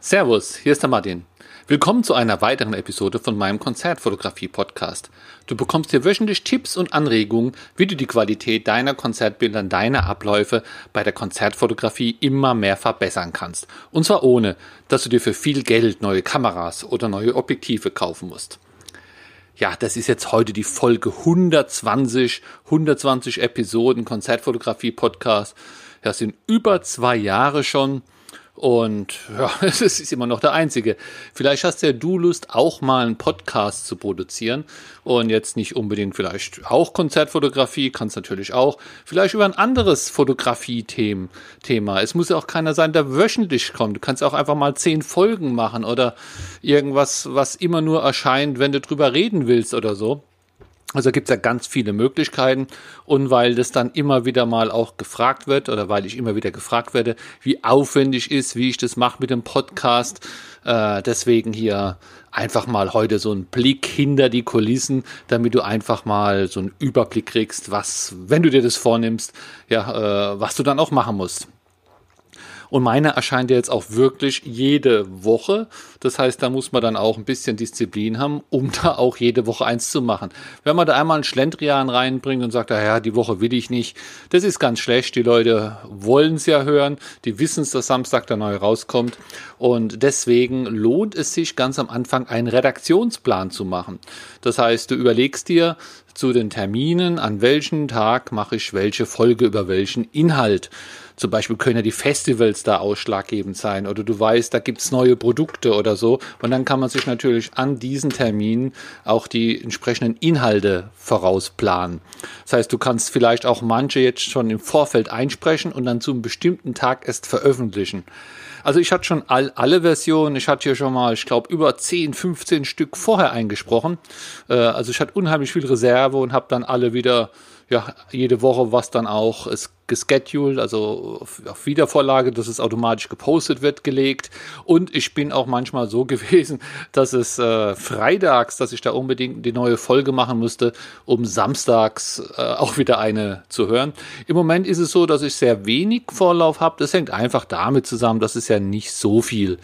Servus, hier ist der Martin. Willkommen zu einer weiteren Episode von meinem Konzertfotografie-Podcast. Du bekommst hier wöchentlich Tipps und Anregungen, wie du die Qualität deiner Konzertbilder, deiner Abläufe bei der Konzertfotografie immer mehr verbessern kannst. Und zwar ohne, dass du dir für viel Geld neue Kameras oder neue Objektive kaufen musst. Ja, das ist jetzt heute die Folge 120, 120 Episoden Konzertfotografie-Podcast. Das sind über zwei Jahre schon. Und ja, es ist immer noch der einzige. Vielleicht hast ja du Lust, auch mal einen Podcast zu produzieren. Und jetzt nicht unbedingt vielleicht auch Konzertfotografie, kannst natürlich auch. Vielleicht über ein anderes Fotografie-Thema. Es muss ja auch keiner sein, der wöchentlich kommt. Du kannst auch einfach mal zehn Folgen machen oder irgendwas, was immer nur erscheint, wenn du drüber reden willst oder so. Also gibt es ja ganz viele Möglichkeiten und weil das dann immer wieder mal auch gefragt wird oder weil ich immer wieder gefragt werde, wie aufwendig ist, wie ich das mache mit dem Podcast, äh, deswegen hier einfach mal heute so ein Blick hinter die Kulissen, damit du einfach mal so einen Überblick kriegst, was, wenn du dir das vornimmst, ja, äh, was du dann auch machen musst. Und meine erscheint ja jetzt auch wirklich jede Woche. Das heißt, da muss man dann auch ein bisschen Disziplin haben, um da auch jede Woche eins zu machen. Wenn man da einmal einen Schlendrian reinbringt und sagt, ja, die Woche will ich nicht, das ist ganz schlecht. Die Leute wollen es ja hören, die wissen es, dass Samstag der neu rauskommt. Und deswegen lohnt es sich ganz am Anfang einen Redaktionsplan zu machen. Das heißt, du überlegst dir, zu den Terminen, an welchem Tag mache ich welche Folge über welchen Inhalt. Zum Beispiel können ja die Festivals da ausschlaggebend sein oder du weißt, da gibt's neue Produkte oder so. Und dann kann man sich natürlich an diesen Terminen auch die entsprechenden Inhalte vorausplanen. Das heißt, du kannst vielleicht auch manche jetzt schon im Vorfeld einsprechen und dann zu einem bestimmten Tag erst veröffentlichen. Also ich hatte schon all, alle Versionen. Ich hatte hier schon mal, ich glaube, über 10, 15 Stück vorher eingesprochen. Äh, also ich hatte unheimlich viel Reserve und habe dann alle wieder ja, jede Woche was dann auch ist gescheduled, also auf Wiedervorlage, dass es automatisch gepostet wird, gelegt. Und ich bin auch manchmal so gewesen, dass es äh, freitags, dass ich da unbedingt die neue Folge machen musste, um samstags äh, auch wieder eine zu hören. Im Moment ist es so, dass ich sehr wenig Vorlauf habe. Das hängt einfach damit zusammen, dass es ja nicht so viel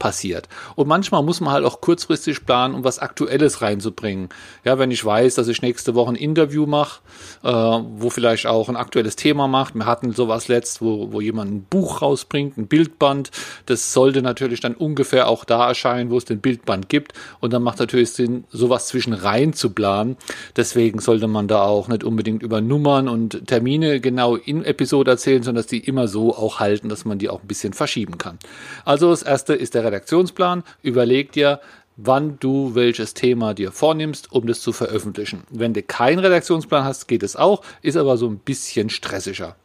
passiert. Und manchmal muss man halt auch kurzfristig planen, um was Aktuelles reinzubringen. Ja, wenn ich weiß, dass ich nächste Woche ein Interview mache, äh, wo vielleicht auch ein aktuelles Thema macht. Wir hatten sowas letzt, wo, wo jemand ein Buch rausbringt, ein Bildband. Das sollte natürlich dann ungefähr auch da erscheinen, wo es den Bildband gibt. Und dann macht natürlich Sinn, sowas zwischen rein zu planen. Deswegen sollte man da auch nicht unbedingt über Nummern und Termine genau in Episode erzählen, sondern dass die immer so auch halten, dass man die auch ein bisschen verschieben kann. Also das erste ist der Redaktionsplan, überleg dir, wann du welches Thema dir vornimmst, um das zu veröffentlichen. Wenn du keinen Redaktionsplan hast, geht es auch, ist aber so ein bisschen stressiger.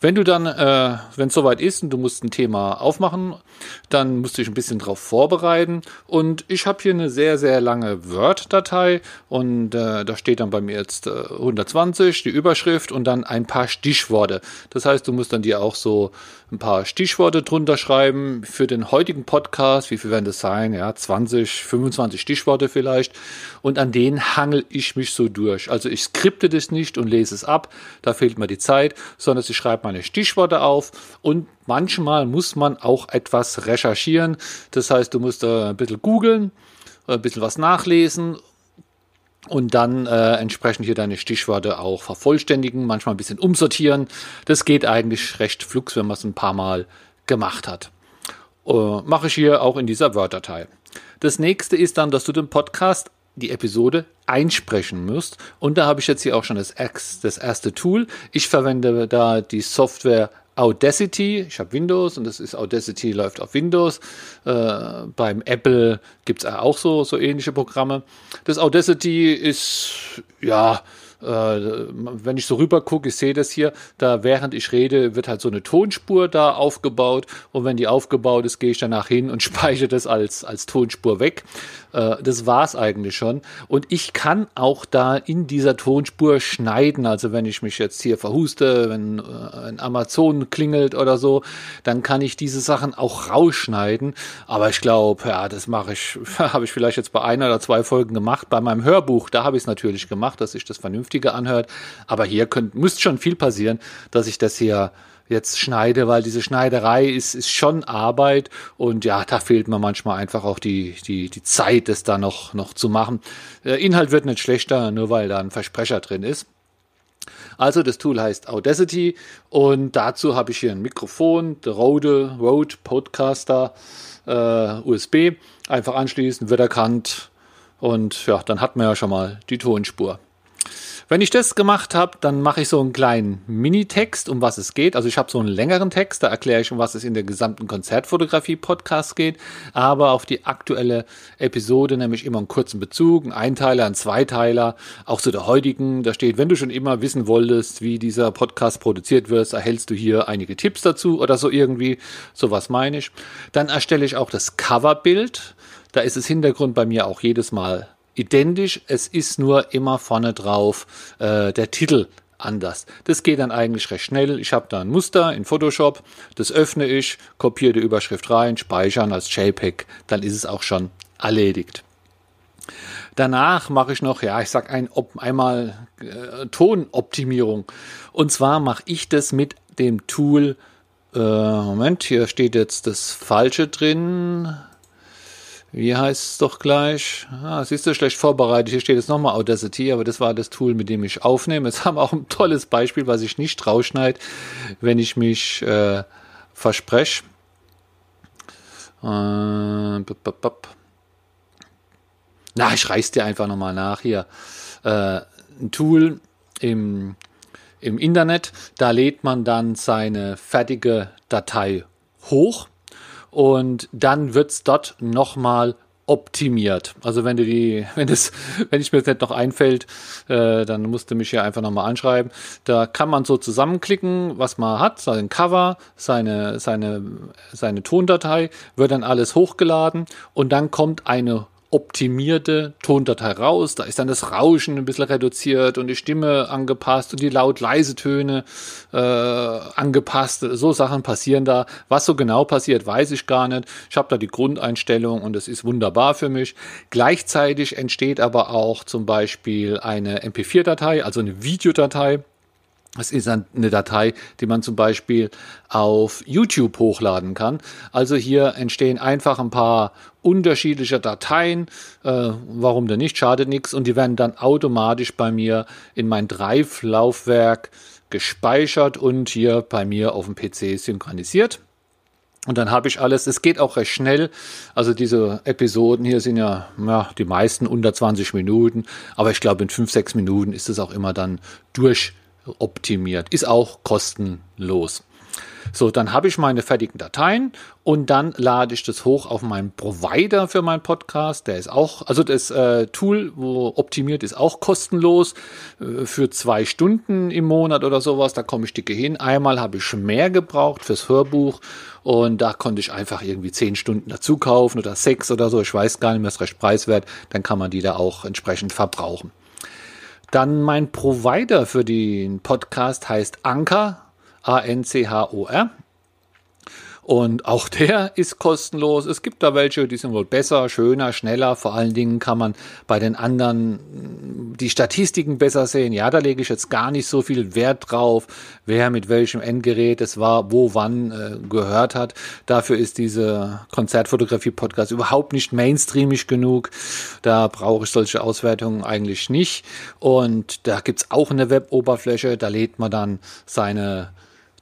Wenn du dann, äh, wenn es soweit ist und du musst ein Thema aufmachen, dann musst du dich ein bisschen darauf vorbereiten. Und ich habe hier eine sehr, sehr lange Word-Datei und äh, da steht dann bei mir jetzt äh, 120, die Überschrift und dann ein paar Stichworte. Das heißt, du musst dann dir auch so ein paar Stichworte drunter schreiben für den heutigen Podcast. Wie viel werden das sein? Ja, 20, 25 Stichworte vielleicht. Und an denen hangel ich mich so durch. Also ich skripte das nicht und lese es ab. Da fehlt mir die Zeit, sondern ich schreibe meine Stichworte auf und manchmal muss man auch etwas recherchieren. Das heißt, du musst ein bisschen googeln, ein bisschen was nachlesen und dann äh, entsprechend hier deine Stichworte auch vervollständigen, manchmal ein bisschen umsortieren. Das geht eigentlich recht flugs, wenn man es ein paar Mal gemacht hat. Äh, Mache ich hier auch in dieser Word-Datei. Das nächste ist dann, dass du den Podcast, die Episode einsprechen musst. Und da habe ich jetzt hier auch schon das, das erste Tool. Ich verwende da die Software Audacity, ich habe Windows und das ist Audacity läuft auf Windows. Äh, beim Apple gibt es auch so, so ähnliche Programme. Das Audacity ist ja wenn ich so rüber gucke, ich sehe das hier, da während ich rede, wird halt so eine Tonspur da aufgebaut und wenn die aufgebaut ist, gehe ich danach hin und speichere das als, als Tonspur weg. Äh, das war's eigentlich schon. Und ich kann auch da in dieser Tonspur schneiden. Also wenn ich mich jetzt hier verhuste, wenn äh, ein Amazon klingelt oder so, dann kann ich diese Sachen auch rausschneiden. Aber ich glaube, ja, das mache ich, habe ich vielleicht jetzt bei einer oder zwei Folgen gemacht. Bei meinem Hörbuch, da habe ich es natürlich gemacht, dass ich das vernünftig vernünftiger anhört. Aber hier könnt, müsste schon viel passieren, dass ich das hier jetzt schneide, weil diese Schneiderei ist, ist schon Arbeit und ja, da fehlt mir manchmal einfach auch die, die, die Zeit, das da noch, noch zu machen. Der Inhalt wird nicht schlechter, nur weil da ein Versprecher drin ist. Also das Tool heißt Audacity und dazu habe ich hier ein Mikrofon, der Rode, Rode Podcaster äh, USB. Einfach anschließen, wird erkannt und ja, dann hat man ja schon mal die Tonspur. Wenn ich das gemacht habe, dann mache ich so einen kleinen Minitext, um was es geht. Also ich habe so einen längeren Text, da erkläre ich, um was es in der gesamten Konzertfotografie-Podcast geht. Aber auf die aktuelle Episode nämlich immer einen kurzen Bezug, einen Einteiler, einen Zweiteiler, auch zu der heutigen. Da steht, wenn du schon immer wissen wolltest, wie dieser Podcast produziert wird, erhältst du hier einige Tipps dazu oder so irgendwie. Sowas meine ich. Dann erstelle ich auch das Coverbild. Da ist das Hintergrund bei mir auch jedes Mal identisch. Es ist nur immer vorne drauf äh, der Titel anders. Das geht dann eigentlich recht schnell. Ich habe da ein Muster in Photoshop, das öffne ich, kopiere die Überschrift rein, speichern als JPEG, dann ist es auch schon erledigt. Danach mache ich noch, ja, ich sag ein, ob, einmal äh, Tonoptimierung. Und zwar mache ich das mit dem Tool, äh, Moment, hier steht jetzt das Falsche drin wie heißt es doch gleich? Ah, siehst du, schlecht vorbereitet. Hier steht jetzt nochmal Audacity, aber das war das Tool, mit dem ich aufnehme. Jetzt haben wir auch ein tolles Beispiel, was ich nicht rausschneide, wenn ich mich äh, verspreche. Äh, Na, ich reiß dir einfach nochmal nach hier. Äh, ein Tool im, im Internet, da lädt man dann seine fertige Datei hoch und dann wird's dort nochmal optimiert. Also wenn du die, wenn das, wenn ich mir jetzt nicht noch einfällt, äh, dann musst du mich hier einfach nochmal anschreiben. Da kann man so zusammenklicken, was man hat, sein Cover, seine, seine, seine Tondatei, wird dann alles hochgeladen und dann kommt eine optimierte Tondatei raus. Da ist dann das Rauschen ein bisschen reduziert und die Stimme angepasst und die laut-leise-Töne äh, angepasst. So Sachen passieren da. Was so genau passiert, weiß ich gar nicht. Ich habe da die Grundeinstellung und das ist wunderbar für mich. Gleichzeitig entsteht aber auch zum Beispiel eine MP4-Datei, also eine Videodatei es ist eine Datei, die man zum Beispiel auf YouTube hochladen kann. Also hier entstehen einfach ein paar unterschiedliche Dateien. Äh, warum denn nicht? Schadet nichts. Und die werden dann automatisch bei mir in mein Drive-Laufwerk gespeichert und hier bei mir auf dem PC synchronisiert. Und dann habe ich alles. Es geht auch recht schnell. Also diese Episoden hier sind ja, ja die meisten unter 20 Minuten. Aber ich glaube, in 5, 6 Minuten ist es auch immer dann durch optimiert. Ist auch kostenlos. So, dann habe ich meine fertigen Dateien und dann lade ich das hoch auf meinen Provider für meinen Podcast. Der ist auch, also das äh, Tool, wo optimiert ist, auch kostenlos äh, für zwei Stunden im Monat oder sowas. Da komme ich dicke hin. Einmal habe ich mehr gebraucht fürs Hörbuch und da konnte ich einfach irgendwie zehn Stunden dazu kaufen oder sechs oder so. Ich weiß gar nicht mehr, ist recht preiswert. Dann kann man die da auch entsprechend verbrauchen. Dann mein Provider für den Podcast heißt Anchor, A-N-C-H-O-R. Und auch der ist kostenlos. Es gibt da welche, die sind wohl besser, schöner, schneller. Vor allen Dingen kann man bei den anderen mm, die Statistiken besser sehen. Ja, da lege ich jetzt gar nicht so viel Wert drauf, wer mit welchem Endgerät es war, wo, wann äh, gehört hat. Dafür ist diese Konzertfotografie-Podcast überhaupt nicht mainstreamig genug. Da brauche ich solche Auswertungen eigentlich nicht. Und da gibt's auch eine Web-Oberfläche. Da lädt man dann seine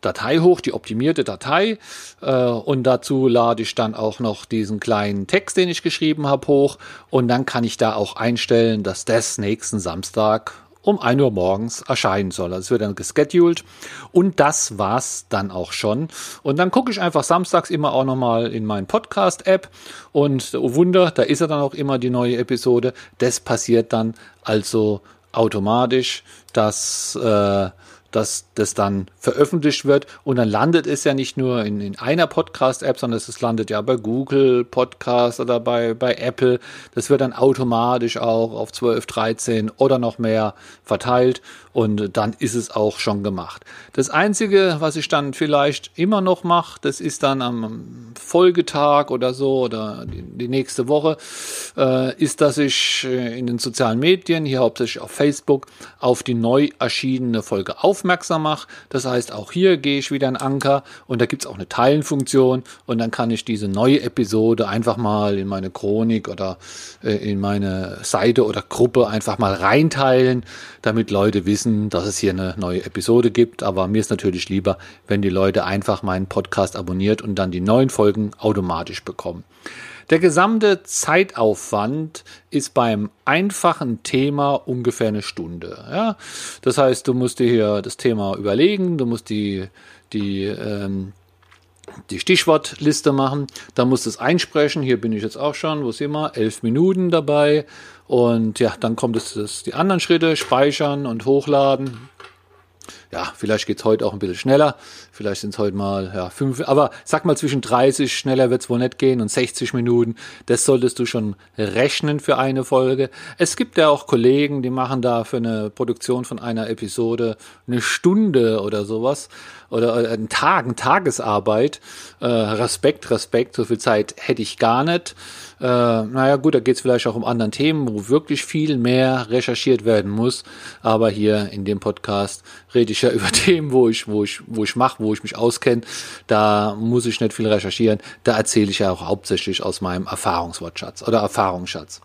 Datei hoch, die optimierte Datei. Äh, und dazu lade ich dann auch noch diesen kleinen Text, den ich geschrieben habe, hoch. Und dann kann ich da auch einstellen, dass das nächsten Samstag um 1 Uhr morgens erscheinen soll. Also es wird dann gescheduled. Und das war's dann auch schon. Und dann gucke ich einfach samstags immer auch nochmal in meinen Podcast-App. Und oh Wunder, da ist ja dann auch immer die neue Episode. Das passiert dann also automatisch, dass äh, dass das dann veröffentlicht wird und dann landet es ja nicht nur in, in einer Podcast-App, sondern es landet ja bei Google Podcast oder bei, bei Apple. Das wird dann automatisch auch auf 12, 13 oder noch mehr verteilt und dann ist es auch schon gemacht. Das Einzige, was ich dann vielleicht immer noch mache, das ist dann am Folgetag oder so oder die, die nächste Woche, äh, ist, dass ich äh, in den sozialen Medien, hier hauptsächlich auf Facebook, auf die neu erschienene Folge aufmerksam mache. Das heißt, auch hier gehe ich wieder in Anker und da gibt es auch eine Teilenfunktion und dann kann ich diese neue Episode einfach mal in meine Chronik oder äh, in meine Seite oder Gruppe einfach mal reinteilen, damit Leute wissen, wissen, dass es hier eine neue Episode gibt, aber mir ist natürlich lieber, wenn die Leute einfach meinen Podcast abonniert und dann die neuen Folgen automatisch bekommen. Der gesamte Zeitaufwand ist beim einfachen Thema ungefähr eine Stunde. Ja? Das heißt, du musst dir hier das Thema überlegen, du musst die, die ähm, die Stichwortliste machen. Da musst du es einsprechen. Hier bin ich jetzt auch schon, wo sind wir? Elf Minuten dabei. Und ja, dann kommt es die anderen Schritte, speichern und hochladen. Ja, vielleicht geht es heute auch ein bisschen schneller. Vielleicht sind es heute mal ja, fünf, aber sag mal zwischen 30, schneller wird es wohl nicht gehen und 60 Minuten. Das solltest du schon rechnen für eine Folge. Es gibt ja auch Kollegen, die machen da für eine Produktion von einer Episode eine Stunde oder sowas oder einen Tag, eine Tagesarbeit. Äh, Respekt, Respekt, so viel Zeit hätte ich gar nicht. Äh, naja gut, da geht es vielleicht auch um anderen Themen, wo wirklich viel mehr recherchiert werden muss. Aber hier in dem Podcast rede ich ja über Themen, wo ich, wo ich, wo ich mache, wo ich mich auskenne. Da muss ich nicht viel recherchieren. Da erzähle ich ja auch hauptsächlich aus meinem Erfahrungswortschatz oder Erfahrungsschatz.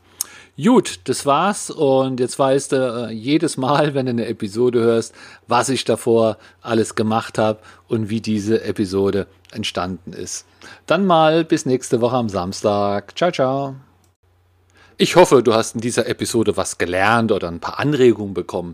Gut, das war's und jetzt weißt du äh, jedes Mal, wenn du eine Episode hörst, was ich davor alles gemacht habe und wie diese Episode entstanden ist. Dann mal bis nächste Woche am Samstag. Ciao, ciao. Ich hoffe, du hast in dieser Episode was gelernt oder ein paar Anregungen bekommen.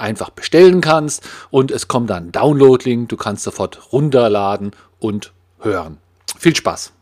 einfach bestellen kannst. Und es kommt dann Download-Link, du kannst sofort runterladen und hören. Viel Spaß!